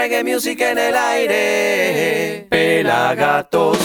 reggae music en el aire. Pelagatos.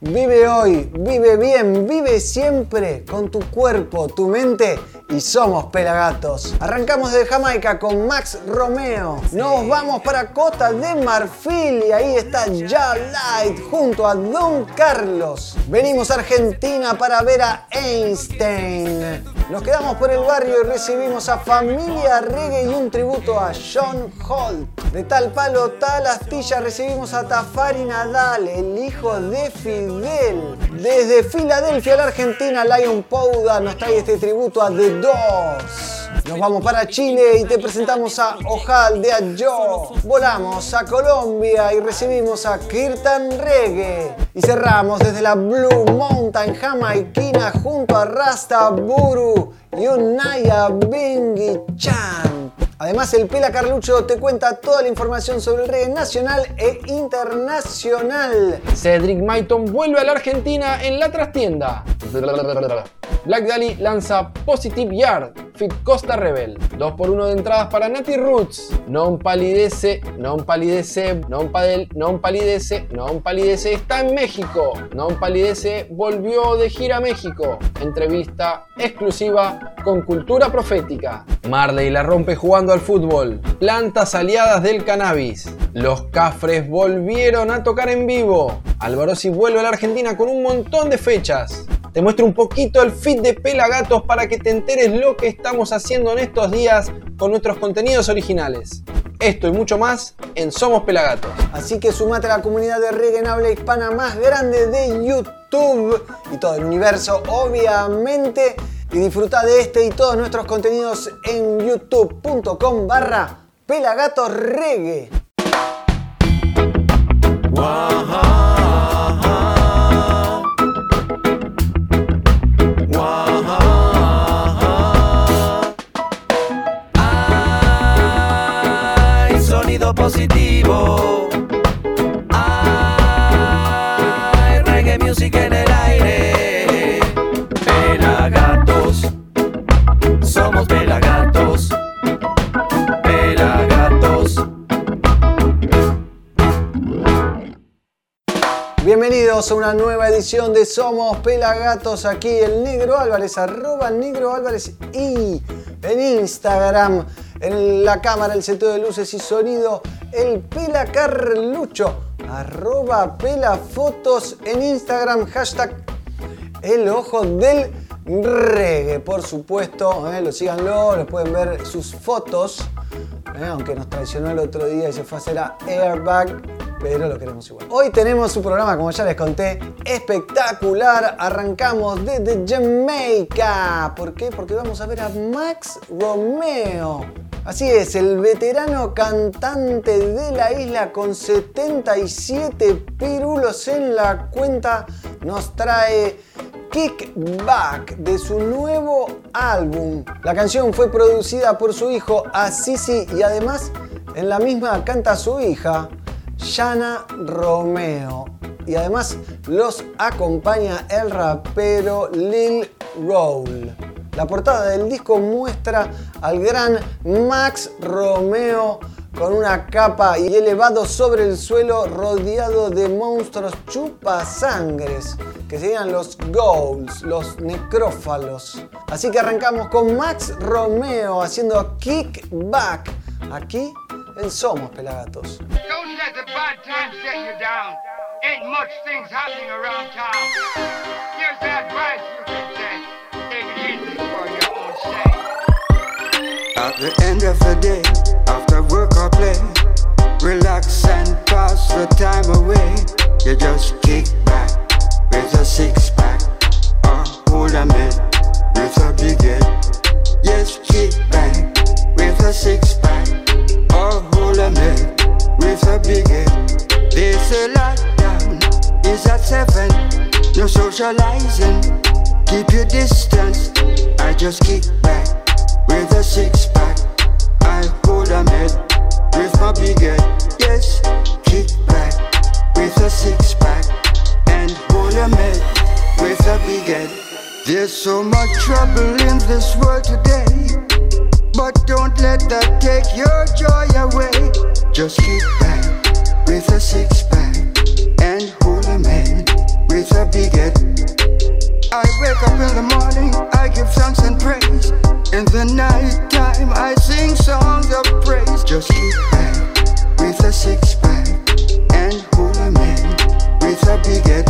Vive hoy, vive bien, vive siempre con tu cuerpo, tu mente y somos Pelagatos. Arrancamos de Jamaica con Max Romeo. Nos vamos para Costa de Marfil y ahí está Ya Light junto a Don Carlos. Venimos a Argentina para ver a Einstein. Nos quedamos por el barrio y recibimos a Familia Reggae y un tributo a John Holt. De tal palo, tal astilla recibimos a Tafari Nadal, el hijo de Fidel. Desde Filadelfia, la Argentina, Lion Pouda nos trae este tributo a The Doors. Nos vamos para Chile y te presentamos a Ojal de Ayo. Volamos a Colombia y recibimos a Kirtan Reggae. Y cerramos desde la Blue Mountain jamaiquina junto a Rasta Buru y Unaya Bingi Chan. Además, el Pela Carlucho te cuenta toda la información sobre el reggae nacional e internacional. Cedric Maiton vuelve a la Argentina en la trastienda. Black Dali lanza Positive Yard, Fit Costa Rebel. 2 por 1 de entradas para Nati Roots. Non palidece, non palidece, non padel, non palidece, non palidece. Está en México. Non palidece volvió de gira a México. Entrevista exclusiva con Cultura Profética. Marley la rompe jugando al fútbol. Plantas aliadas del cannabis. Los Cafres volvieron a tocar en vivo. Alvarosi vuelve a la Argentina con un montón de fechas. Te muestro un poquito el feed de Pelagatos para que te enteres lo que estamos haciendo en estos días con nuestros contenidos originales. Esto y mucho más en Somos Pelagatos. Así que sumate a la comunidad de reggae en habla hispana más grande de YouTube y todo el universo, obviamente. Y disfruta de este y todos nuestros contenidos en youtube.com barra pelagatorreggae. Una nueva edición de Somos Pelagatos. Aquí el Negro Álvarez, arroba Negro Álvarez y en Instagram, en la cámara, el centro de luces y sonido, el Pela Carlucho, arroba Pelafotos en Instagram, hashtag el ojo del reggae, por supuesto. ¿eh? Lo síganlo, les pueden ver sus fotos. ¿eh? Aunque nos traicionó el otro día y se fue a hacer Airbag, pero lo queremos igual. Hoy tenemos un programa, como ya les conté, espectacular. Arrancamos desde Jamaica. ¿Por qué? Porque vamos a ver a Max Romeo. Así es, el veterano cantante de la isla con 77 pirulos en la cuenta nos trae Kickback de su nuevo álbum. La canción fue producida por su hijo Assisi y además en la misma canta su hija, Shana Romeo. Y además los acompaña el rapero Lil Roll. La portada del disco muestra al gran Max Romeo con una capa y elevado sobre el suelo rodeado de monstruos chupasangres, que serían los ghouls, los necrófalos. Así que arrancamos con Max Romeo haciendo kickback aquí en Somos Pelagatos. Don't let the bad times get you down. Ain't much things happening around town. Here's the advice you can take. Take it easy for your own sake. At the end of the day, after work or play, relax and pass the time away. You just kick back with a six pack or hold a man with a big head. Yes, kick back with a six pack a man with a big head. They say lockdown is at seven. No socializing, keep your distance. I just kick back with a six pack. I hold a head with my big head. Yes, kick back with a six pack and hold a head with a big head. There's so much trouble in this world today, but don't let that take your joy away. just kick back with a six pack and hold a man with a big head. I wake up in the morning, I give thanks and praise. In the night time, I sing songs of praise. Just kick back with a six pack and hold a man with a big head.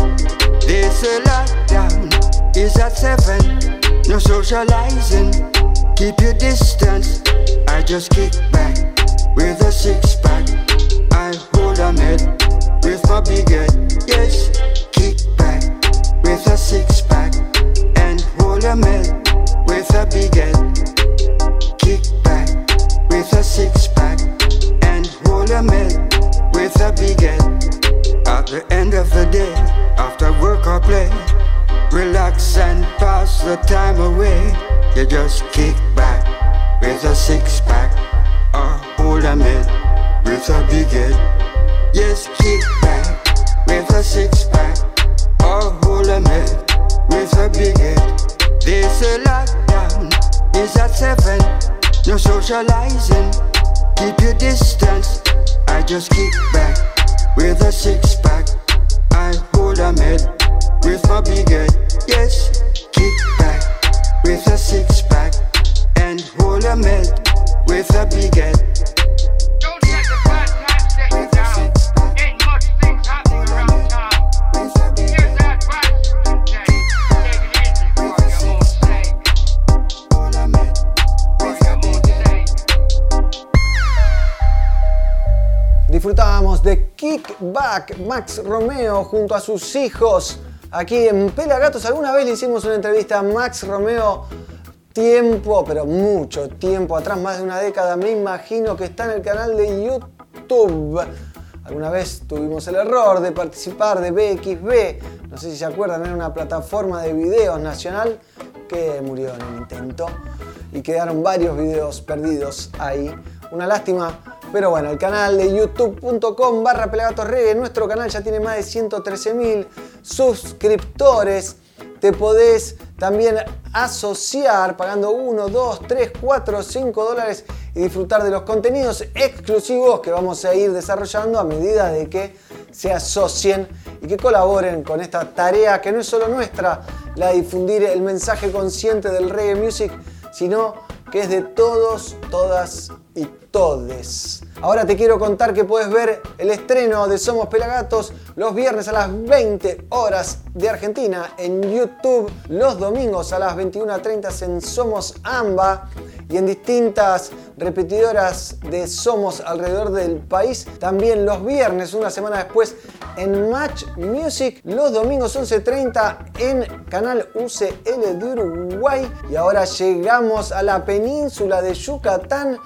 They say lockdown is at seven, no socializing. Keep your distance. I just kick back with a six pack. I hold a med with my big head. Yes, kick back with a six pack and hold a med with a big head. Kick back with a six pack and hold a med with a big head. At the end of the day, after work or play, relax and pass the time away. You just kick back with a six pack or hold a med with a big head. Yes, kick back with a six pack or hold a med with a big head. They say lockdown is at seven, no socializing. Keep your distance. I just kick back with a six pack. I hold a med with my big head. Yes, kick back with a six pack and hold a med with a big head. Don't let the bad times set you down. Ain't much things happening around town. Here's the advice you can take. Take it easy for your own sake. Hold a med For with a your big own head. sake. Disfrutábamos de Kickback Max Romeo junto a sus hijos aquí en Pelagatos. Alguna vez le hicimos una entrevista a Max Romeo tiempo, pero mucho tiempo atrás, más de una década, me imagino que está en el canal de YouTube. Alguna vez tuvimos el error de participar de BXB, no sé si se acuerdan, era una plataforma de videos nacional que murió en el intento y quedaron varios videos perdidos ahí. Una lástima, pero bueno, el canal de youtube.com barra Pelagatos Reggae, nuestro canal ya tiene más de 113 mil suscriptores. Te podés también asociar pagando 1, 2, 3, 4, 5 dólares y disfrutar de los contenidos exclusivos que vamos a ir desarrollando a medida de que se asocien y que colaboren con esta tarea que no es solo nuestra, la de difundir el mensaje consciente del reggae music, sino que es de todos, todas y todes. Ahora te quiero contar que puedes ver el estreno de Somos Pelagatos los viernes a las 20 horas de Argentina en YouTube, los domingos a las 21.30 en Somos Amba y en distintas repetidoras de Somos alrededor del país. También los viernes, una semana después, en Match Music, los domingos 11.30 en Canal UCL de Uruguay. Y ahora llegamos a la península de Yucatán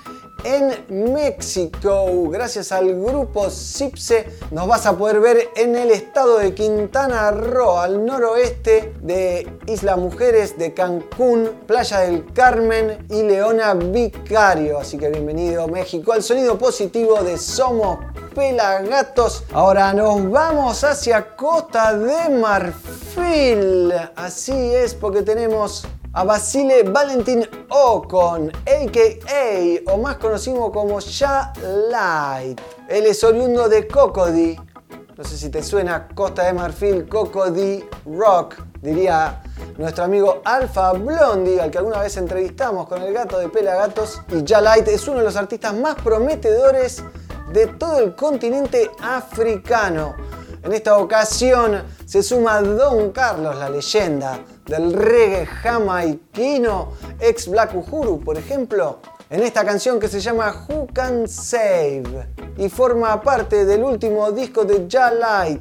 en México. Gracias al grupo Cipse nos vas a poder ver en el estado de Quintana Roo, al noroeste de Isla Mujeres de Cancún, Playa del Carmen y Leona Vicario. Así que bienvenido México al sonido positivo de Somos Pelagatos. Ahora nos vamos hacia Costa de Marfil. Así es porque tenemos a Basile Valentin Ocon, a.k.a. o más conocido como Ya Light. Él es oriundo de Cocody. No sé si te suena Costa de Marfil, Cocody Rock, diría nuestro amigo Alpha Blondie, al que alguna vez entrevistamos con el gato de Pelagatos. Y Ya Light es uno de los artistas más prometedores de todo el continente africano. En esta ocasión se suma Don Carlos, la leyenda del reggae jamaiquino, ex Black Uhuru, por ejemplo, en esta canción que se llama Who Can Save y forma parte del último disco de Ja Light,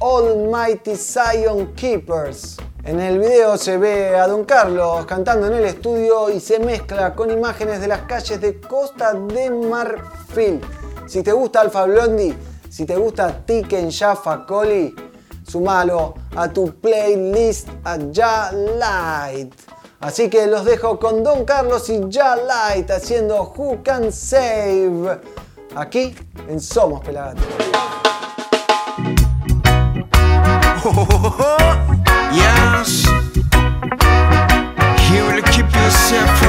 Almighty Zion Keepers. En el video se ve a Don Carlos cantando en el estudio y se mezcla con imágenes de las calles de Costa de Marfil. Si te gusta Alpha Blondie, si te gusta Tiken Jaffa Coli, sumalo a tu playlist a Ya Light. Así que los dejo con Don Carlos y Ya Light haciendo Who Can Save aquí en Somos Pelagatos. Keep you safe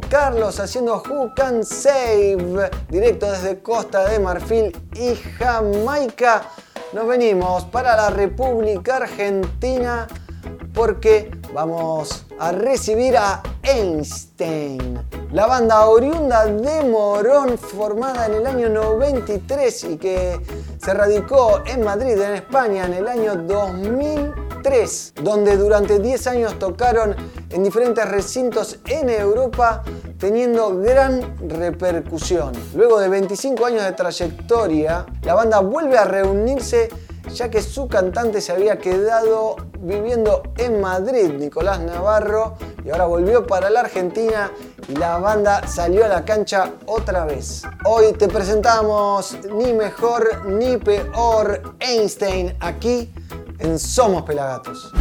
Carlos haciendo Who Can Save, directo desde Costa de Marfil y Jamaica. Nos venimos para la República Argentina porque vamos a recibir a Einstein. La banda oriunda de Morón, formada en el año 93 y que se radicó en Madrid, en España, en el año 2003, donde durante 10 años tocaron en diferentes recintos en Europa, teniendo gran repercusión. Luego de 25 años de trayectoria, la banda vuelve a reunirse ya que su cantante se había quedado viviendo en Madrid, Nicolás Navarro, y ahora volvió para la Argentina y la banda salió a la cancha otra vez. Hoy te presentamos ni mejor ni peor Einstein aquí en Somos Pelagatos.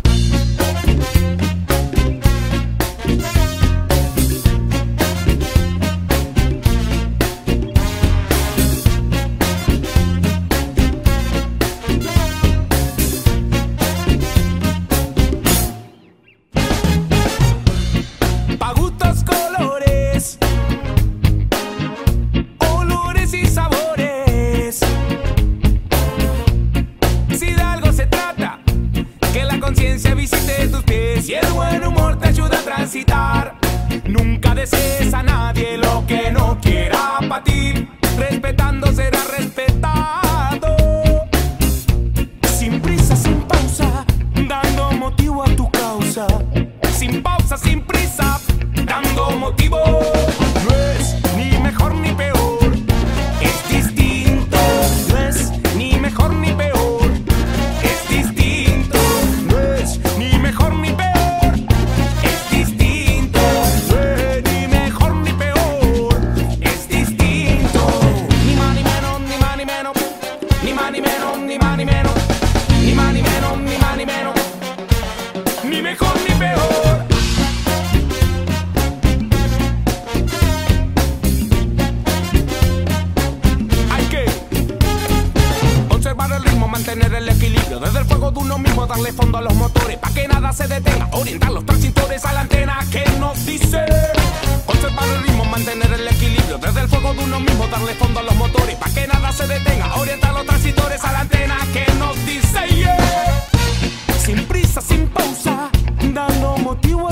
Motivo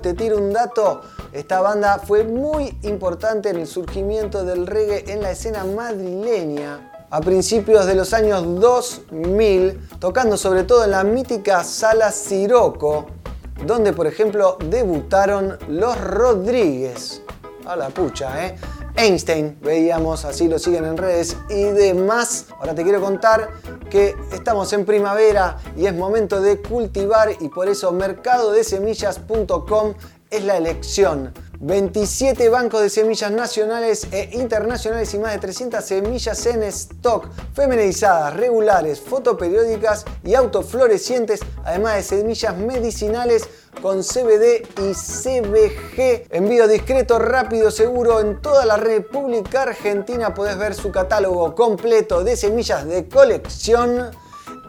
Te tiro un dato. Esta banda fue muy importante en el surgimiento del reggae en la escena madrileña a principios de los años 2000, tocando sobre todo en la mítica sala Siroco, donde por ejemplo debutaron los Rodríguez. A la pucha, ¿eh? Einstein, veíamos, así lo siguen en redes y demás. Ahora te quiero contar que estamos en primavera y es momento de cultivar y por eso mercadodesemillas.com es la elección. 27 bancos de semillas nacionales e internacionales y más de 300 semillas en stock, feminizadas, regulares, fotoperiódicas y autoflorecientes, además de semillas medicinales con CBD y CBG. Envío discreto, rápido, seguro en toda la República Argentina. Podés ver su catálogo completo de semillas de colección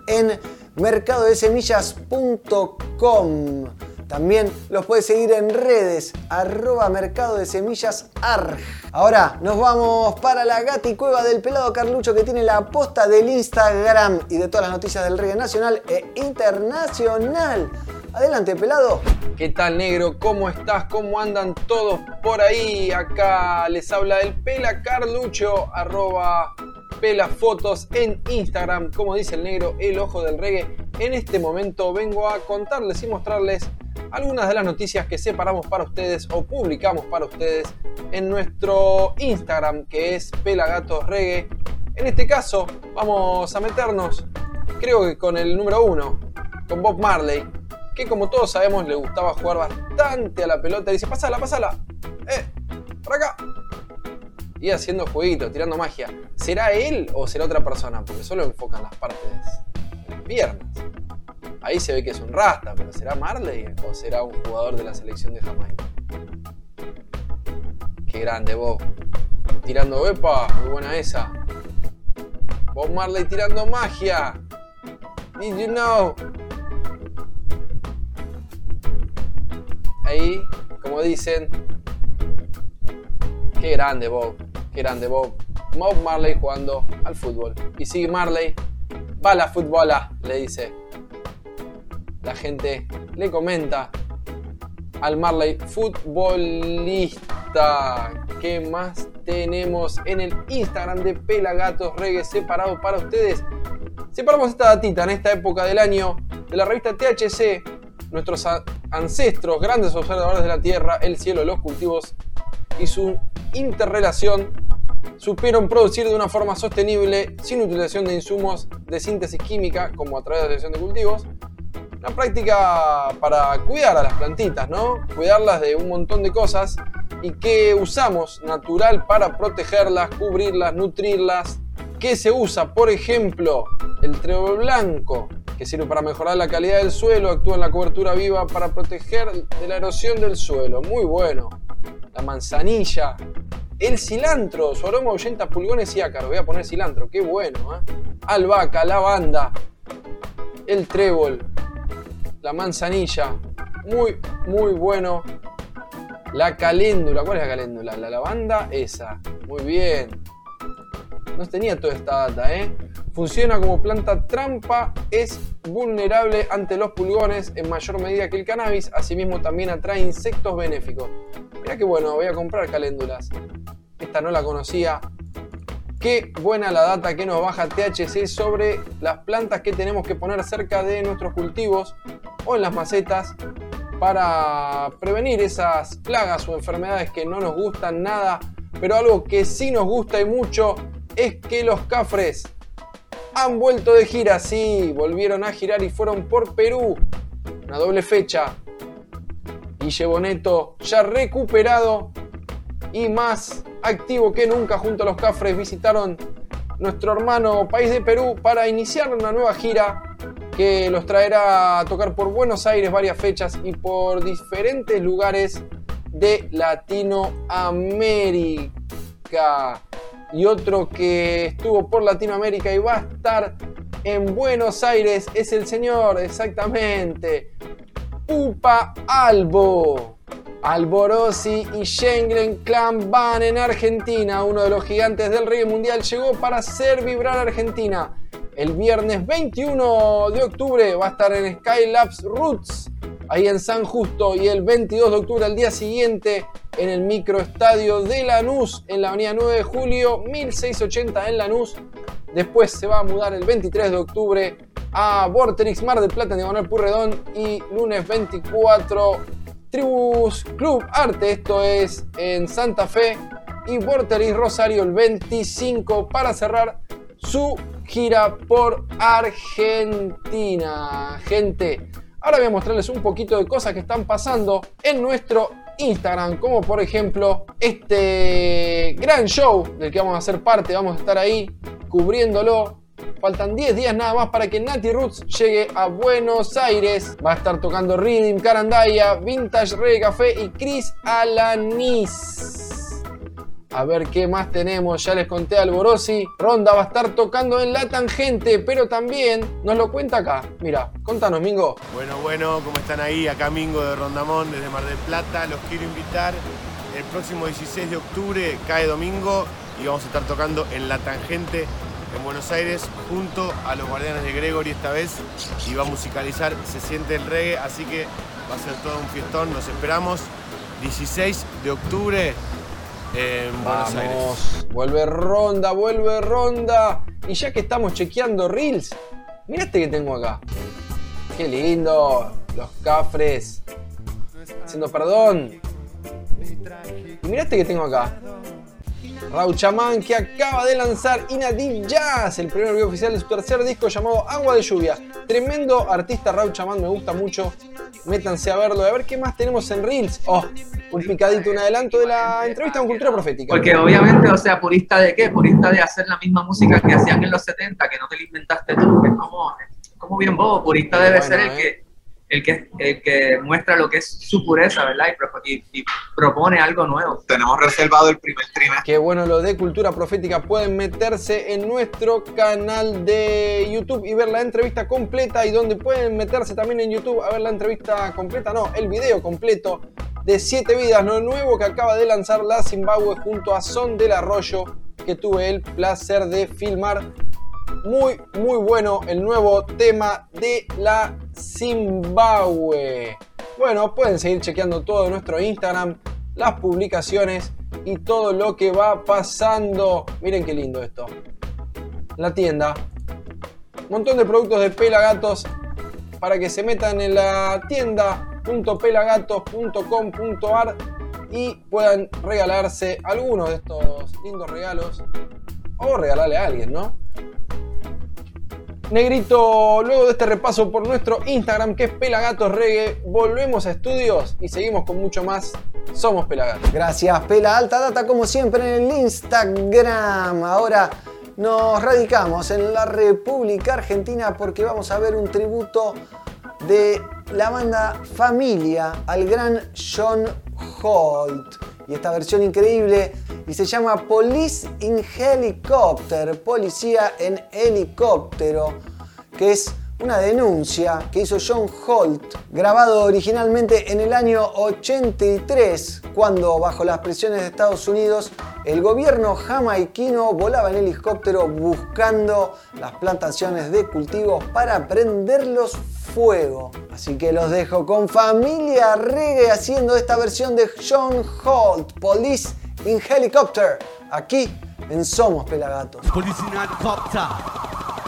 en mercadodesemillas.com. También los puedes seguir en redes, arroba mercado de semillas ARG. Ahora nos vamos para la gati cueva del pelado Carlucho que tiene la posta del Instagram y de todas las noticias del reggae nacional e internacional. Adelante, pelado. ¿Qué tal, negro? ¿Cómo estás? ¿Cómo andan todos por ahí? Acá les habla el Pela Carlucho, arroba Pelafotos en Instagram, como dice el negro, el ojo del reggae. En este momento vengo a contarles y mostrarles algunas de las noticias que separamos para ustedes o publicamos para ustedes en nuestro Instagram, que es Pelagatos Reggae. En este caso, vamos a meternos, creo que con el número uno, con Bob Marley, que como todos sabemos le gustaba jugar bastante a la pelota. Dice, pasala, pasala. Eh, por acá. Y haciendo jueguitos, tirando magia. ¿Será él o será otra persona? Porque solo enfocan las partes de las piernas. Ahí se ve que es un rasta, pero ¿será Marley o será un jugador de la selección de Jamaica? Qué grande Bob. Tirando Epa, muy buena esa. Bob Marley tirando magia. Did you know? Ahí, como dicen, qué grande Bob, grande Bob. Bob Marley jugando al fútbol. Y sigue Marley, va la futbola, le dice. La gente le comenta al Marley futbolista. ¿Qué más tenemos en el Instagram de Pelagatos Reggae separado para ustedes? Separamos esta datita en esta época del año de la revista THC. Nuestros ancestros, grandes observadores de la tierra, el cielo, los cultivos y su interrelación supieron producir de una forma sostenible, sin utilización de insumos de síntesis química, como a través de la selección de cultivos, una práctica para cuidar a las plantitas, ¿no? Cuidarlas de un montón de cosas y que usamos natural para protegerlas, cubrirlas, nutrirlas. ¿Qué se usa? Por ejemplo, el trébol blanco, que sirve para mejorar la calidad del suelo, actúa en la cobertura viva para proteger de la erosión del suelo. Muy bueno. La manzanilla, el cilantro, su aroma ahuyenta pulgones y ácaros. Voy a poner cilantro, qué bueno, ¿eh? Albahaca, lavanda, el trébol, la manzanilla. Muy, muy bueno. La caléndula, ¿cuál es la caléndula? La lavanda, esa. Muy bien. No tenía toda esta data, ¿eh? Funciona como planta trampa, es vulnerable ante los pulgones en mayor medida que el cannabis, asimismo también atrae insectos benéficos. Mira que bueno, voy a comprar caléndulas. Esta no la conocía. Qué buena la data que nos baja THC sobre las plantas que tenemos que poner cerca de nuestros cultivos o en las macetas para prevenir esas plagas o enfermedades que no nos gustan nada, pero algo que sí nos gusta y mucho es que los cafres han vuelto de gira, sí, volvieron a girar y fueron por Perú, una doble fecha. Guille Boneto ya recuperado y más activo que nunca junto a los Cafres visitaron nuestro hermano país de Perú para iniciar una nueva gira que los traerá a tocar por Buenos Aires varias fechas y por diferentes lugares de Latinoamérica. Y otro que estuvo por Latinoamérica y va a estar en Buenos Aires es el señor, exactamente, Upa Albo. Alborosi y Schengen Clan van en Argentina. Uno de los gigantes del reggae mundial llegó para hacer vibrar a Argentina. El viernes 21 de octubre va a estar en Skylabs Roots, ahí en San Justo. Y el 22 de octubre, al día siguiente, en el microestadio de Lanús, en la avenida 9 de julio, 1680 en Lanús. Después se va a mudar el 23 de octubre a Vorterix Mar del Plata en Diagonal Purredón. Y lunes 24 Tribus Club Arte, esto es en Santa Fe, y Vorterix Rosario el 25 para cerrar su gira por Argentina. Gente, ahora voy a mostrarles un poquito de cosas que están pasando en nuestro Instagram, como por ejemplo este gran show del que vamos a ser parte, vamos a estar ahí cubriéndolo Faltan 10 días nada más para que Nati Roots llegue a Buenos Aires. Va a estar tocando Rhythm, Carandaya, Vintage Reggae Café y Chris Alanis. A ver qué más tenemos, ya les conté a Alborosi. Ronda va a estar tocando en La Tangente, pero también nos lo cuenta acá. Mira, contanos, Mingo. Bueno, bueno, ¿cómo están ahí? Acá Mingo de Rondamón, desde Mar del Plata. Los quiero invitar el próximo 16 de octubre, cae domingo, y vamos a estar tocando en La Tangente en Buenos Aires junto a los Guardianes de Gregory esta vez y va a musicalizar Se siente el reggae, así que va a ser todo un fiestón, nos esperamos 16 de octubre Aires. Vuelve ronda, vuelve ronda. Y ya que estamos chequeando reels, mira este que tengo acá. Qué lindo, los cafres. Haciendo perdón. Y mira este que tengo acá. Rauchamán que acaba de lanzar Inadeep Jazz, el primer video oficial de su tercer disco llamado Agua de Lluvia. Tremendo artista Rauchamán, me gusta mucho. Métanse a verlo, a ver qué más tenemos en Reels. Oh, un picadito, un adelanto de la entrevista con Cultura Profética. Porque obviamente, o sea, purista de qué? Purista de hacer la misma música que hacían en los 70, que no te la inventaste tú, que es como, como bien bobo. Purista debe ser el ¿eh? que el que, el que muestra lo que es su pureza, ¿verdad? Y, y- y propone algo nuevo. Tenemos reservado el primer trimestre. Qué bueno lo de Cultura Profética. Pueden meterse en nuestro canal de YouTube y ver la entrevista completa. Y donde pueden meterse también en YouTube a ver la entrevista completa, no, el video completo de 7 vidas, lo nuevo que acaba de lanzar la Zimbabue junto a Son del Arroyo, que tuve el placer de filmar. Muy, muy bueno el nuevo tema de la Zimbabue. Bueno, pueden seguir chequeando todo nuestro Instagram, las publicaciones y todo lo que va pasando. Miren qué lindo esto. La tienda. Montón de productos de pelagatos para que se metan en la tienda.pelagatos.com.ar y puedan regalarse algunos de estos lindos regalos o regalarle a alguien, ¿no? Negrito, luego de este repaso por nuestro Instagram que es Pelagatos Reggae, volvemos a estudios y seguimos con mucho más. Somos Pelagatos. Gracias, Pela Alta Data, como siempre en el Instagram. Ahora nos radicamos en la República Argentina porque vamos a ver un tributo de la banda Familia al gran John Holt. Y esta versión increíble y se llama Police in Helicopter, policía en helicóptero, que es una denuncia que hizo John Holt, grabado originalmente en el año 83, cuando bajo las presiones de Estados Unidos el gobierno jamaiquino volaba en helicóptero buscando las plantaciones de cultivos para prenderlos fuego. Así que los dejo con familia reggae haciendo esta versión de John Holt, Police in Helicopter, aquí en Somos Pelagatos. Police in helicopter.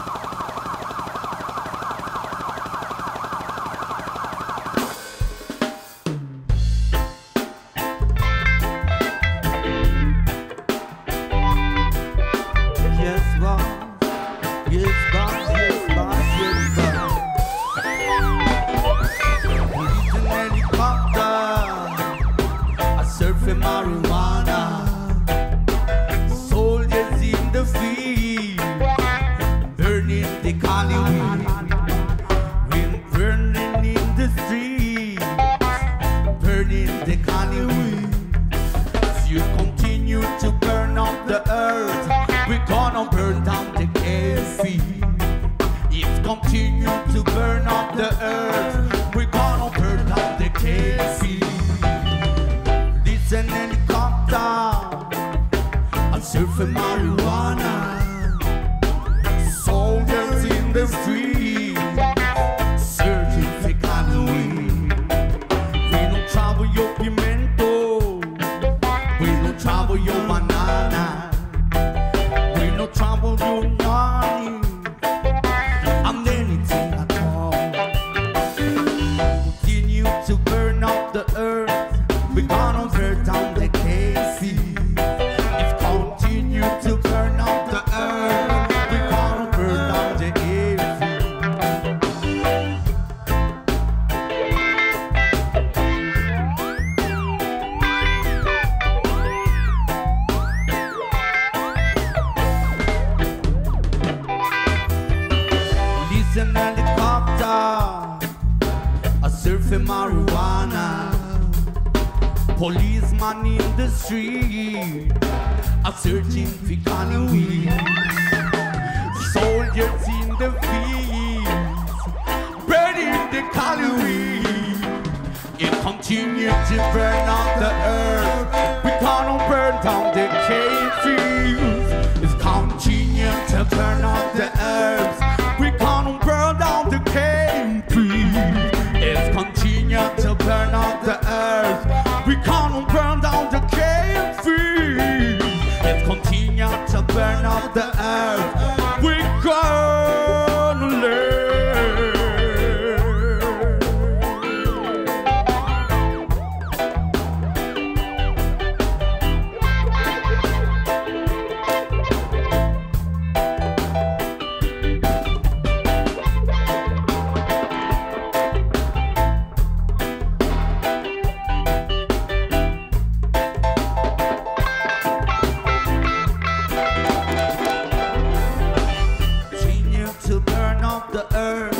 The earth.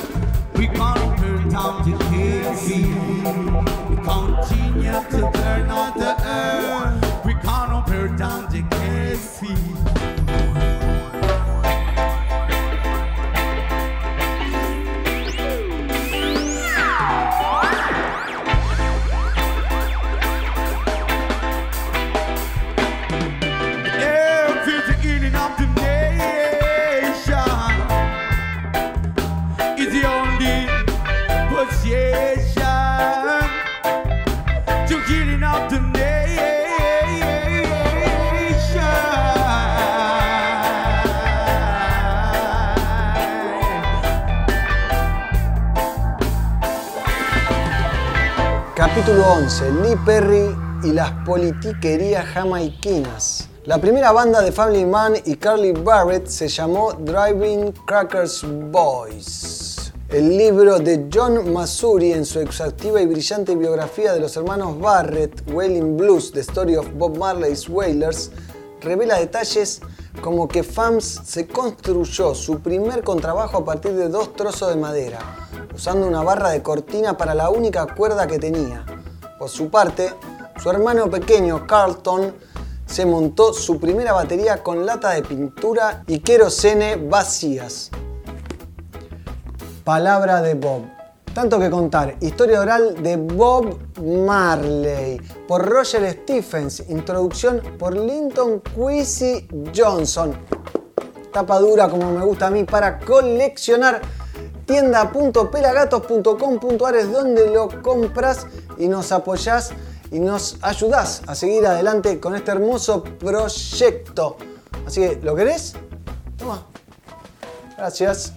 Perry y las politiquerías jamaiquinas. La primera banda de Family Man y Carly Barrett se llamó Driving Crackers Boys. El libro de John Masuri en su exhaustiva y brillante biografía de los hermanos Barrett, Wailing Blues, The Story of Bob Marley's Wailers, revela detalles como que Fams se construyó su primer contrabajo a partir de dos trozos de madera, usando una barra de cortina para la única cuerda que tenía. Por su parte, su hermano pequeño Carlton se montó su primera batería con lata de pintura y querosene vacías. Palabra de Bob. Tanto que contar. Historia oral de Bob Marley. Por Roger Stephens. Introducción por Linton Quincy Johnson. Tapa dura como me gusta a mí para coleccionar. Tienda.pelagatos.com.ar es donde lo compras y nos apoyás y nos ayudás a seguir adelante con este hermoso proyecto. Así que, ¿lo querés? Toma. Gracias.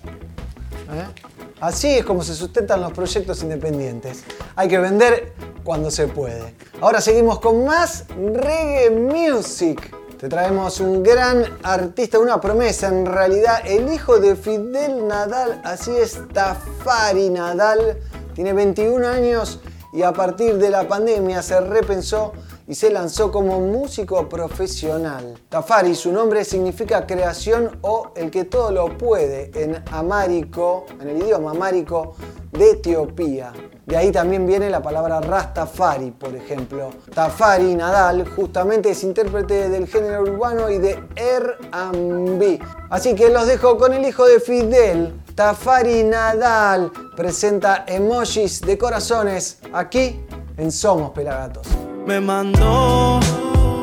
¿Eh? Así es como se sustentan los proyectos independientes. Hay que vender cuando se puede. Ahora seguimos con más reggae music. Te traemos un gran artista, una promesa en realidad, el hijo de Fidel Nadal, así es Tafari Nadal, tiene 21 años y a partir de la pandemia se repensó y se lanzó como músico profesional. Tafari, su nombre significa creación o el que todo lo puede en amárico, en el idioma amárico de Etiopía. De ahí también viene la palabra Rastafari, por ejemplo. Tafari Nadal justamente es intérprete del género urbano y de R&B. Así que los dejo con el hijo de Fidel, Tafari Nadal. Presenta emojis de corazones aquí en Somos Pelagatos. Me mandó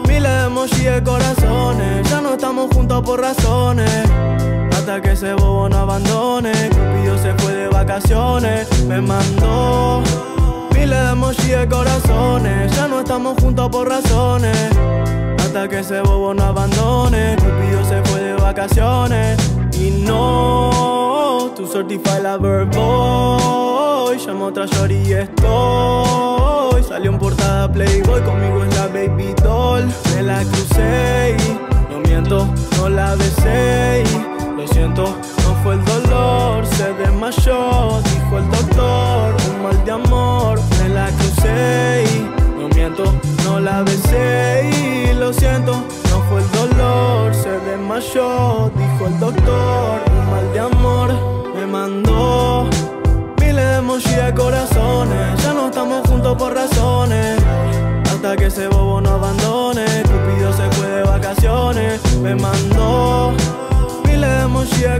miles de emojis de corazones. Ya no estamos juntos por razones. Hasta que ese bobo no abandone. Cupido se fue de vacaciones. Me mandó miles de emojis de corazones. Ya no estamos juntos por razones. Hasta que ese bobo no abandone. Cupido se fue de vacaciones. Y no, tu certified lover boy. Llamo otra shorty y estoy. Salió en portada Playboy, conmigo es la baby doll. Me la crucé no miento, no la besé. Lo siento, no fue el dolor, se desmayó. Dijo el doctor, un mal de amor. Me la crucé y no miento, no la besé. y Lo siento, no fue el dolor, se desmayó. Dijo el doctor, un mal de amor. Me mandó miles de emojis de corazones. Ya no estamos juntos por razones.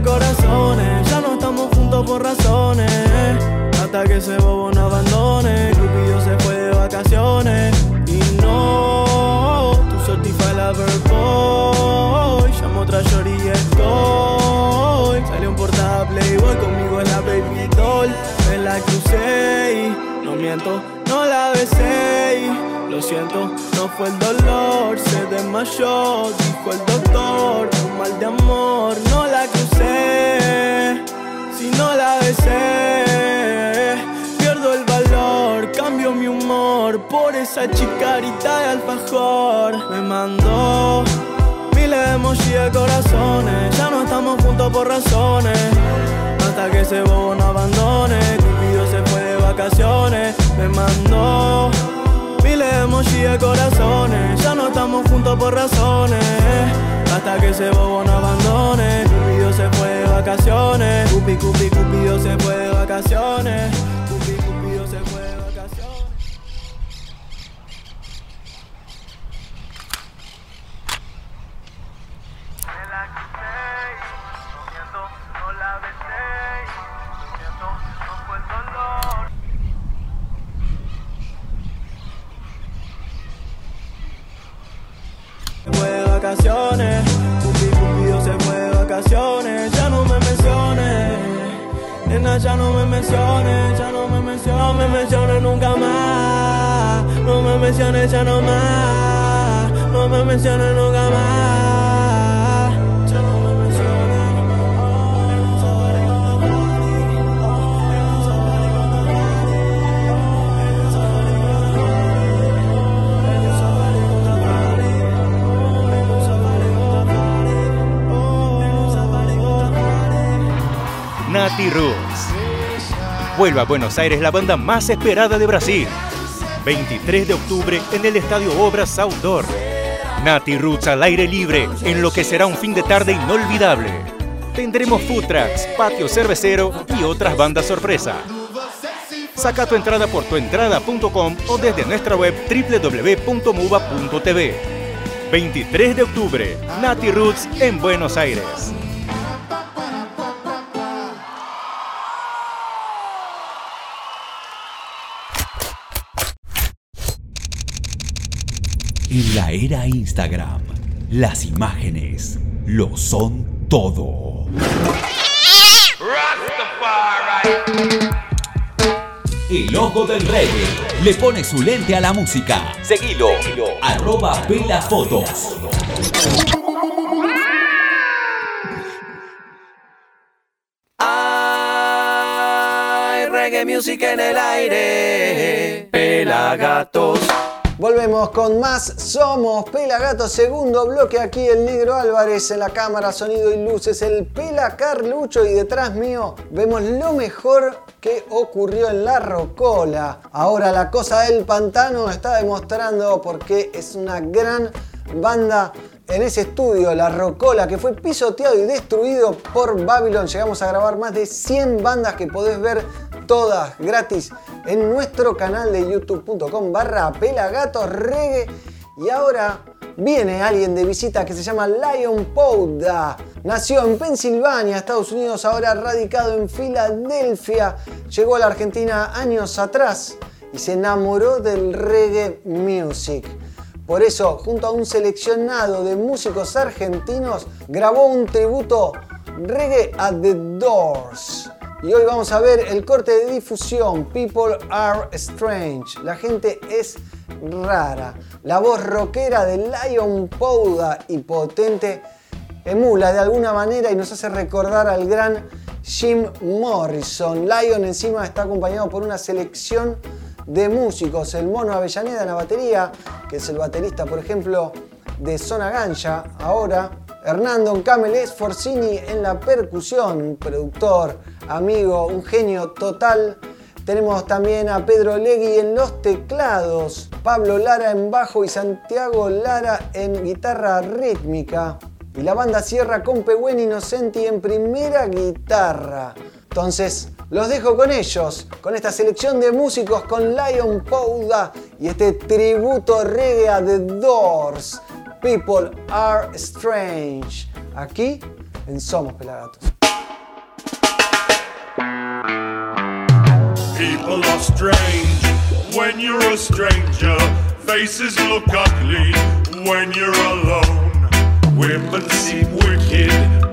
Corazones. Ya no estamos juntos por razones. Hasta que ese bobo no abandone. Cupido se fue de vacaciones. Y no, tu certified lover boy. Llamo otra shorty y estoy. Salió en portada Playboy, conmigo es la baby doll. Me la crucé y no miento, no la besé. Lo siento, no fue el dolor, se desmayó. Dijo el doctor, un mal de amor. No la crucé, si no la besé. Pierdo el valor, cambio mi humor por esa chicarita de alfajor. Me mandó miles de emojis de corazones. Ya no estamos juntos por razones. Hasta que ese bobo no abandone. Cupido se fue de vacaciones. Me mandó emojis de corazones. Ya no estamos juntos por razones. Hasta que ese bobo no abandone. Cupido se fue de vacaciones. Cupi, cupi, Cupido se fue de vacaciones. Vacaciones, Cupi Cupido se fue de vacaciones, ya no me menciones, nena ya no me menciones, ya no me menciones, no me menciones nunca más, no me menciones ya no más, no me menciones nunca más, Nati Roots. Vuelve a Buenos Aires la banda más esperada de Brasil. 23 de octubre en el Estadio Obras Outdoor. Nati Roots al aire libre en lo que será un fin de tarde inolvidable. Tendremos food trucks, patio cervecero y otras bandas sorpresa. Saca tu entrada por tuentrada.com o desde nuestra web www.muba.tv. 23 de octubre, Nati Roots en Buenos Aires. Era Instagram. Las imágenes lo son todo. El ojo del reggae le pone su lente a la música. Seguilo. Arroba Pela Fotos. Hay reggae music en el aire. Pelagatos. Volvemos con más Somos Pelagatos, segundo bloque aquí el Negro Álvarez en la cámara, sonido y luces, el Pela Carlucho y detrás mío vemos lo mejor que ocurrió en la Rocola. Ahora la cosa del pantano está demostrando porque es una gran banda en ese estudio, La Rocola, que fue pisoteado y destruido por Babylon. Llegamos a grabar más de 100 bandas que podés ver todas gratis en nuestro canal de youtube.com barra reggae. Y ahora viene alguien de visita que se llama Lion Pouda. Nació en Pensilvania, Estados Unidos, ahora radicado en Filadelfia. Llegó a la Argentina años atrás y se enamoró del reggae music. Por eso, junto a un seleccionado de músicos argentinos, grabó un tributo reggae a The Doors. Y hoy vamos a ver el corte de difusión People Are Strange. La gente es rara. La voz rockera de Lion Pouda y potente emula de alguna manera y nos hace recordar al gran Jim Morrison. Lion encima está acompañado por una selección de músicos. El Mono Avellaneda en la batería, que es el baterista, por ejemplo, de Zona Ganja. Ahora, Hernando Camel Forcini en la percusión, productor, amigo, un genio total. Tenemos también a Pedro Legui en los teclados, Pablo Lara en bajo y Santiago Lara en guitarra rítmica. Y la banda cierra con Pehuen Innocenti en primera guitarra. Entonces, los dejo con ellos, con esta selección de músicos con Lion Pouda y este tributo reggae a The Doors. People are strange. Aquí en Somos Pelagatos. People are strange when you're a stranger. Faces look ugly when you're alone. Women seem wicked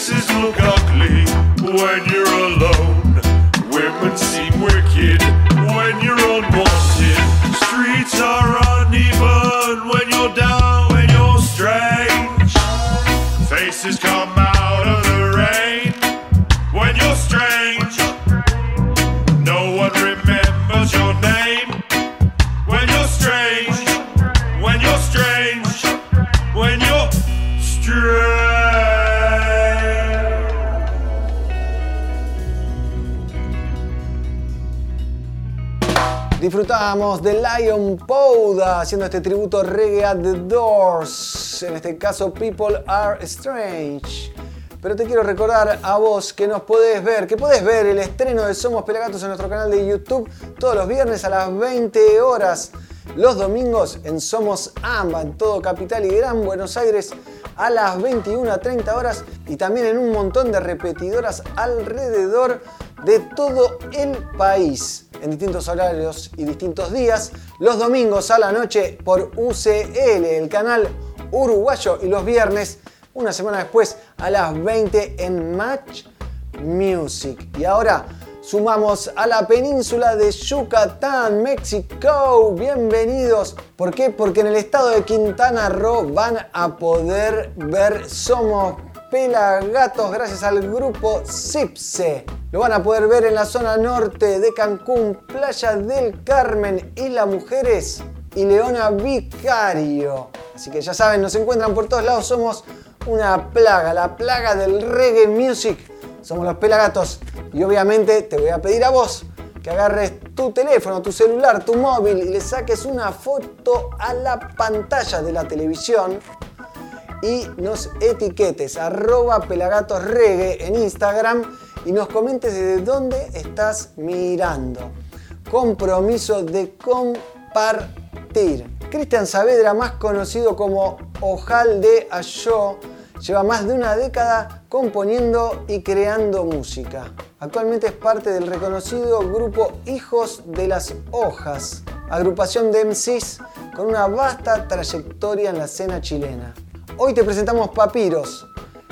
Faces look ugly when Powda haciendo este tributo reggae a The Doors, en este caso People Are Strange. Pero te quiero recordar a vos que nos podés ver, que podés ver el estreno de Somos Pelagatos en nuestro canal de YouTube todos los viernes a las 20 horas, los domingos en Somos AMBA, en todo Capital y Gran Buenos Aires a las 21 a 30 horas y también en un montón de repetidoras alrededor de todo el país en distintos horarios y distintos días, los domingos a la noche por UCL, el canal uruguayo, y los viernes, una semana después, a las 20 en Match Music. Y ahora sumamos a la península de Yucatán, México. Bienvenidos. ¿Por qué? Porque en el estado de Quintana Roo van a poder ver Somos Pelagatos gracias al grupo Cipse. Lo van a poder ver en la zona norte de Cancún, Playa del Carmen, Isla Mujeres y Leona Vicario. Así que ya saben, nos encuentran por todos lados, somos una plaga, la plaga del reggae music. Somos los Pelagatos y obviamente te voy a pedir a vos que agarres tu teléfono, tu celular, tu móvil y le saques una foto a la pantalla de la televisión y nos etiquetes pelagatosregue en Instagram y nos comentes desde dónde estás mirando. Compromiso de compartir. Cristian Saavedra, más conocido como Ojal de Ayó, lleva más de una década componiendo y creando música. Actualmente es parte del reconocido grupo Hijos de las Hojas, agrupación de MCs con una vasta trayectoria en la escena chilena. Hoy te presentamos Papiros,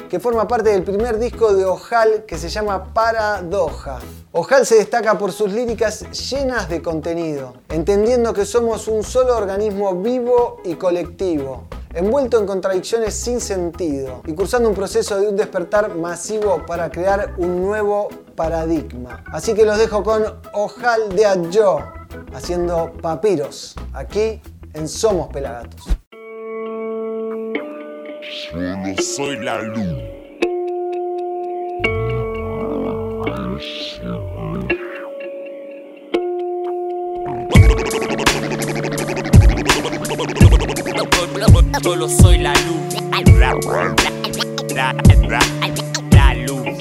que forma parte del primer disco de Ojal que se llama Paradoja. Ojal se destaca por sus líricas llenas de contenido, entendiendo que somos un solo organismo vivo y colectivo, envuelto en contradicciones sin sentido y cursando un proceso de un despertar masivo para crear un nuevo paradigma. Así que los dejo con Ojal de Ayo, haciendo papiros, aquí en Somos Pelagatos. Solo soy la luz. Solo soy la luz. La, la, la, la luz.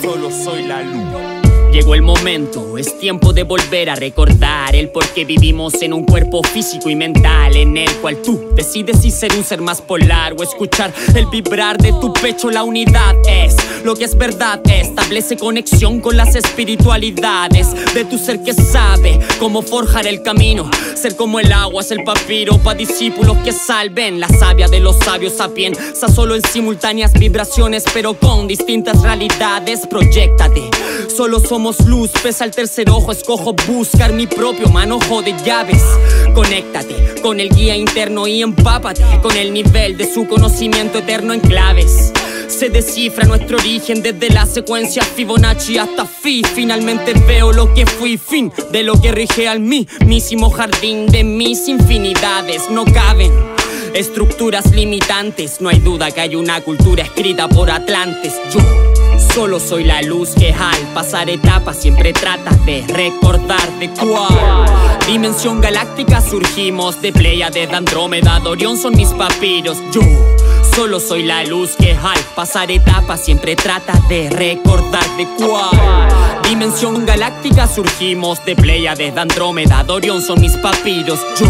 Solo soy la luz. Llegó el momento, es tiempo de volver a recordar el por qué vivimos en un cuerpo físico y mental en el cual tú decides si ser un ser más polar o escuchar el vibrar de tu pecho. La unidad es lo que es verdad, establece conexión con las espiritualidades de tu ser que sabe cómo forjar el camino. Ser como el agua es el papiro para discípulos que salven la savia de los sabios sapienza solo en simultáneas vibraciones, pero con distintas realidades. Proyectate, solo somos luz, pesa el tercer ojo, escojo buscar mi propio manojo de llaves. Conéctate con el guía interno y empápate con el nivel de su conocimiento eterno en claves. Se descifra nuestro origen desde la secuencia Fibonacci hasta Fi. Finalmente veo lo que fui, fin de lo que rige al mismísimo jardín de mis infinidades. No caben estructuras limitantes. No hay duda que hay una cultura escrita por atlantes. Yo solo soy la luz que al pasar etapas siempre trata de recordar de cuál dimensión galáctica surgimos. De Pleiades, de Andrómeda, de Orión son mis papiros. Yo Solo soy la luz que al pasar etapas siempre trata de recordar de cuál dimensión galáctica surgimos. De Pleiades, de Andrómeda, de Orión son mis papiros. Yo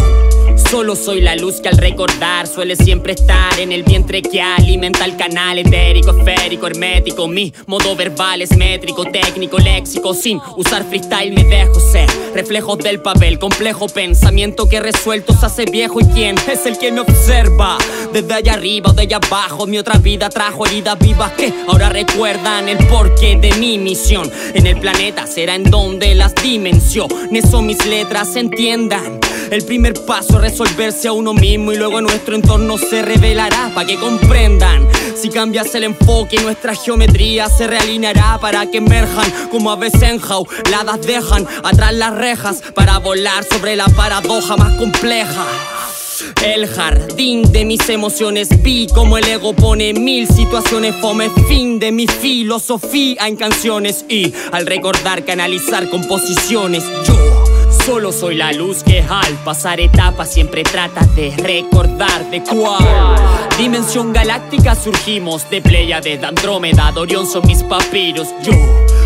Solo soy la luz que al recordar suele siempre estar en el vientre que alimenta el canal etérico, esférico, hermético. Mi modo verbal es métrico, técnico, léxico. Sin usar freestyle me dejo ser reflejos del papel, complejo pensamiento que resuelto se hace viejo. ¿Y quién es el que me observa? Desde allá arriba o de allá abajo, mi otra vida trajo heridas vivas que ahora recuerdan el porqué de mi misión. En el planeta será en donde las dimensiones o mis letras entiendan. El primer paso es resolverse a uno mismo y luego nuestro entorno se revelará para que comprendan. Si cambias el enfoque, nuestra geometría se realineará para que emerjan como aves enjauladas dejan atrás las rejas para volar sobre la paradoja más compleja. El jardín de mis emociones vi como el ego pone mil situaciones fome fin de mi filosofía en canciones y al recordar canalizar composiciones yo Solo soy la luz que al pasar etapas siempre trata de recordar de cuál dimensión galáctica surgimos. De Pleiades, de Andrómeda, de son mis papiros. Yo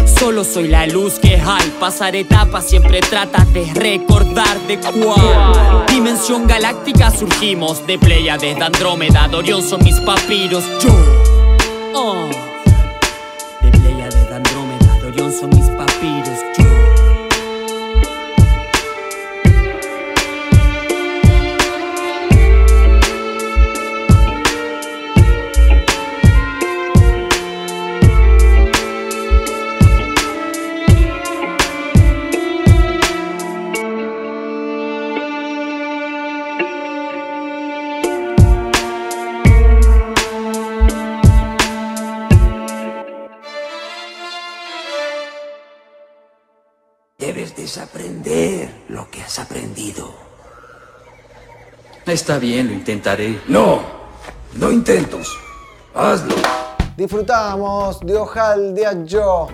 solo soy la luz que al pasar etapas siempre trata de recordar de cuál dimensión galáctica surgimos. De Pleiades, de Andrómeda, de son mis papiros. Yo. Oh. De Pleiades, de Andrómeda, de son mis papiros. Yo. Debes desaprender lo que has aprendido. Está bien, lo intentaré. No, no intentos. Hazlo. Disfrutamos de Ojal de Ayo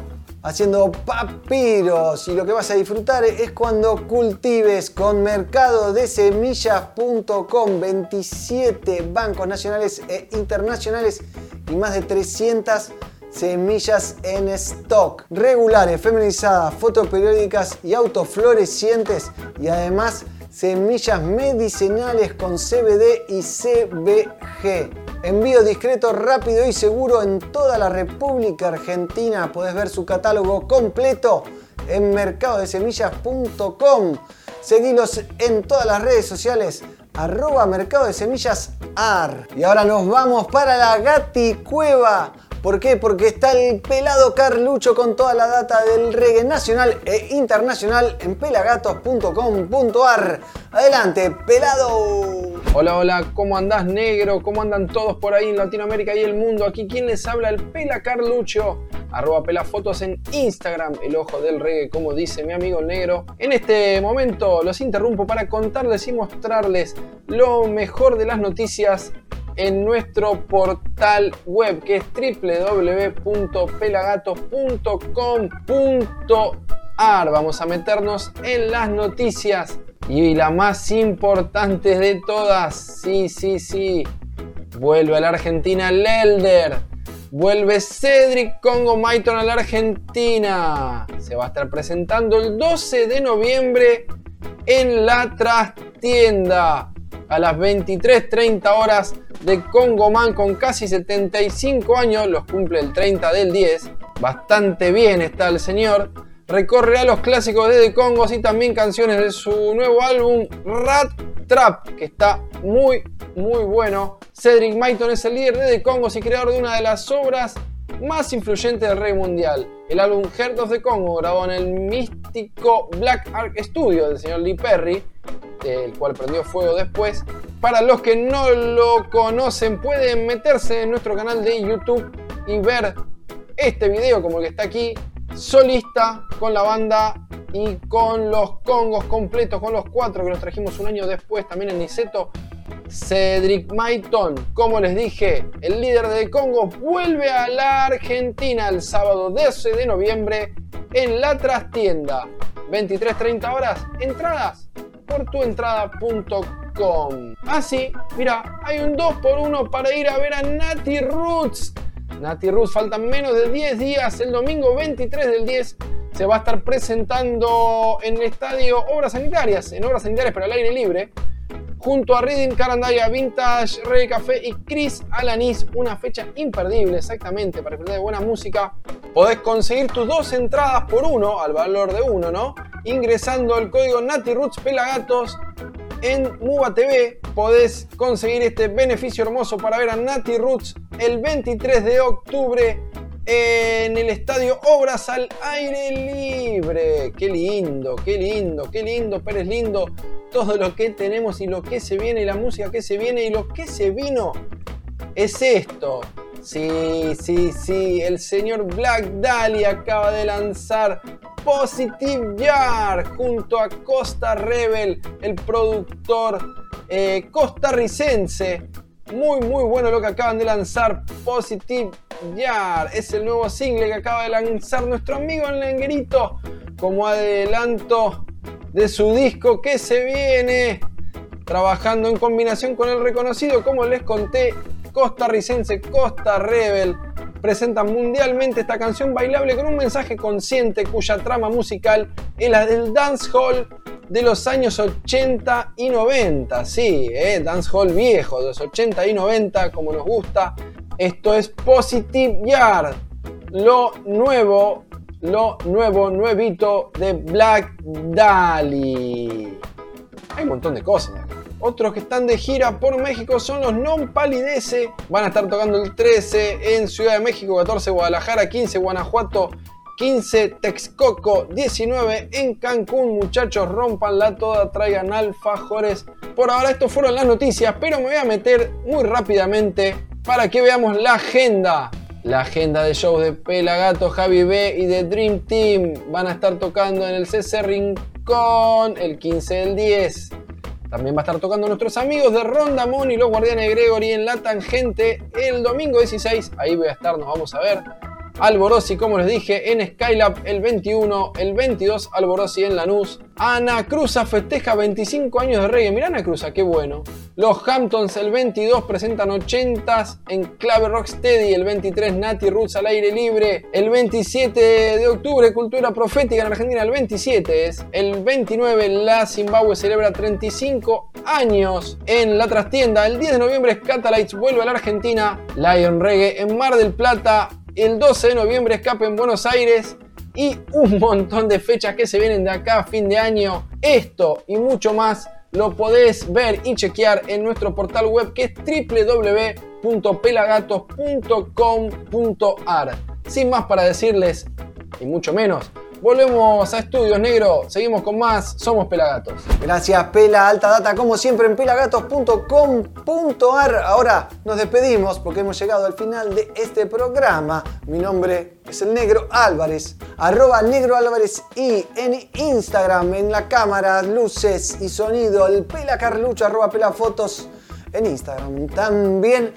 haciendo papiros y lo que vas a disfrutar es cuando cultives con mercadodesemillas.com 27 bancos nacionales e internacionales y más de 300 semillas en stock, regulares, feminizadas, fotoperiódicas y autoflorecientes y además semillas medicinales con CBD y CBG. Envío discreto, rápido y seguro en toda la República Argentina. Puedes ver su catálogo completo en mercadodesemillas.com. Seguilos en todas las redes sociales arroba mercado de semillas AR. Y ahora nos vamos para la Gati Cueva. ¿Por qué? Porque está el pelado Carlucho con toda la data del reggae nacional e internacional en pelagatos.com.ar. Adelante, pelado. Hola, hola, ¿cómo andás negro? ¿Cómo andan todos por ahí en Latinoamérica y el mundo? Aquí quien les habla, el Pela Carlucho, arroba pelafotos en Instagram, el ojo del reggae, como dice mi amigo negro. En este momento los interrumpo para contarles y mostrarles lo mejor de las noticias en nuestro portal web que es www.pelagatos.com.ar. Vamos a meternos en las noticias y la más importante de todas, sí, sí, sí, vuelve a la Argentina Lelder. Vuelve Cedric Congo Maiton a la Argentina. Se va a estar presentando el 12 de noviembre en la trastienda a las 23.30 horas de Congo Man con casi 75 años, los cumple el 30 del 10, bastante bien está el señor, recorrerá los clásicos de The Congos y también canciones de su nuevo álbum Rat Trap, que está muy, muy bueno. Cedric Maiton es el líder de The Congos y creador de una de las obras más influyentes del rey mundial. El álbum Heart of the Congo, grabado en el místico Black Ark Studio del señor Lee Perry, el cual prendió fuego después. Para los que no lo conocen, pueden meterse en nuestro canal de YouTube y ver este video como el que está aquí, solista con la banda y con los congos completos, con los cuatro que nos trajimos un año después también en Niceto. Cedric Maiton, como les dije, el líder de Congo, vuelve a la Argentina el sábado 12 de noviembre en la trastienda. 23.30 horas, entradas por tuentrada.com. Así, mira, hay un 2x1 para ir a ver a Nati Roots. Nati Roots, faltan menos de 10 días. El domingo 23 del 10 se va a estar presentando en el estadio Obras Sanitarias, en Obras Sanitarias pero al aire libre, junto a Reading Carandaya, Vintage, Reggae Café y Chris Alanis. Una fecha imperdible, exactamente, para disfrutar de buena música. Podés conseguir tus dos entradas por uno, al valor de uno, ¿no? Ingresando el código NatiRoots Pelagatos en Muba TV podés conseguir este beneficio hermoso para ver a Nati Roots el 23 de octubre en el estadio Obras al aire libre. Qué lindo, qué lindo, qué lindo, Pérez lindo. Todo lo que tenemos y lo que se viene, la música que se viene y lo que se vino es esto. Sí, sí, sí, el señor Black Dahlia acaba de lanzar Positive Yard junto a Costa Rebel, el productor eh, costarricense. Muy, muy bueno lo que acaban de lanzar Positive Yard. Es el nuevo single que acaba de lanzar nuestro amigo el Lenguerito como adelanto de su disco que se viene, trabajando en combinación con el reconocido, como les conté, costarricense Costa Rebel. Presentan mundialmente esta canción bailable con un mensaje consciente cuya trama musical es la del dancehall de los años 80 y 90. Sí, eh, dancehall viejo, de los 80 y 90, como nos gusta. Esto es Positive Yard, lo nuevo, lo nuevo, nuevito de Black Dali. Hay un montón de cosas. Otros que están de gira por México son los Non Palidece. Van a estar tocando el 13 en Ciudad de México, 14 Guadalajara, 15 Guanajuato, 15 Texcoco, 19 en Cancún. Muchachos, rompanla toda, traigan alfajores. Por ahora, estos fueron las noticias, pero me voy a meter muy rápidamente para que veamos la agenda. La agenda de shows de Pelagato, Javi B y de Dream Team van a estar tocando en el CC Rincón el 15 del 10. También va a estar tocando nuestros amigos de Rondamón y los Guardianes Gregory en La Tangente el domingo 16. Ahí voy a estar, nos vamos a ver. Alborosi, como les dije, en Skylab el 21, el 22 Alborosi en Lanús. Ana Cruza festeja 25 años de reggae. Mirá Ana Cruza, qué bueno. Los Hamptons el 22 presentan 80s en Clave Rocksteady. El 23 Nati Roots al aire libre. El 27 de octubre Cultura Profética en Argentina. El 27 es. El 29 la Zimbabue celebra 35 años en la trastienda. El 10 de noviembre Scatalites vuelve a la Argentina. Lion Reggae en Mar del Plata el 12 de noviembre escape en Buenos Aires y un montón de fechas que se vienen de acá a fin de año. Esto y mucho más lo podés ver y chequear en nuestro portal web que es www.pelagatos.com.ar. Sin más para decirles, y mucho menos, Volvemos a Estudios Negro, seguimos con más, somos Pelagatos. Gracias Pela, alta data como siempre en pelagatos.com.ar. Ahora nos despedimos porque hemos llegado al final de este programa. Mi nombre es el Negro Álvarez, arroba Negro Álvarez y en Instagram, en la cámara, luces y sonido, el Pela Carlucho, arroba Pela Fotos en Instagram también.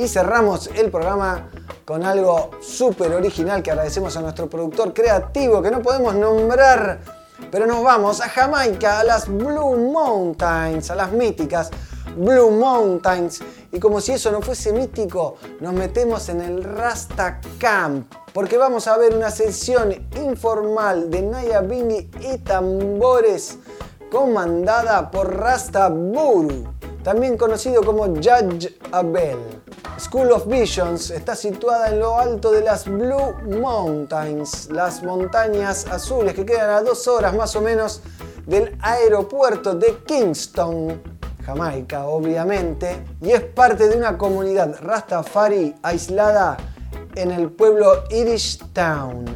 Y cerramos el programa con algo súper original que agradecemos a nuestro productor creativo que no podemos nombrar, pero nos vamos a Jamaica, a las Blue Mountains, a las míticas Blue Mountains. Y como si eso no fuese mítico, nos metemos en el Rasta Camp, porque vamos a ver una sesión informal de Naya Bindi y tambores comandada por Rasta Buru, también conocido como Judge Abel. School of Visions está situada en lo alto de las Blue Mountains, las montañas azules que quedan a dos horas más o menos del aeropuerto de Kingston, Jamaica obviamente, y es parte de una comunidad Rastafari aislada en el pueblo Irish Town.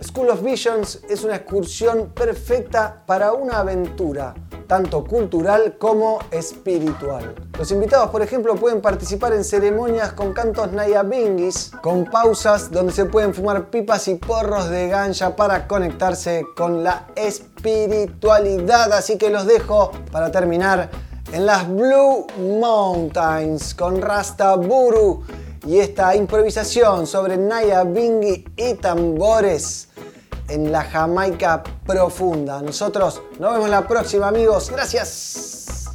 School of Visions es una excursión perfecta para una aventura tanto cultural como espiritual. Los invitados, por ejemplo, pueden participar en ceremonias con cantos nayabingis, con pausas donde se pueden fumar pipas y porros de ganja para conectarse con la espiritualidad. Así que los dejo para terminar en las Blue Mountains con Rasta Buru y esta improvisación sobre Naya Bingi y tambores en la Jamaica profunda. Nosotros nos vemos la próxima, amigos. Gracias.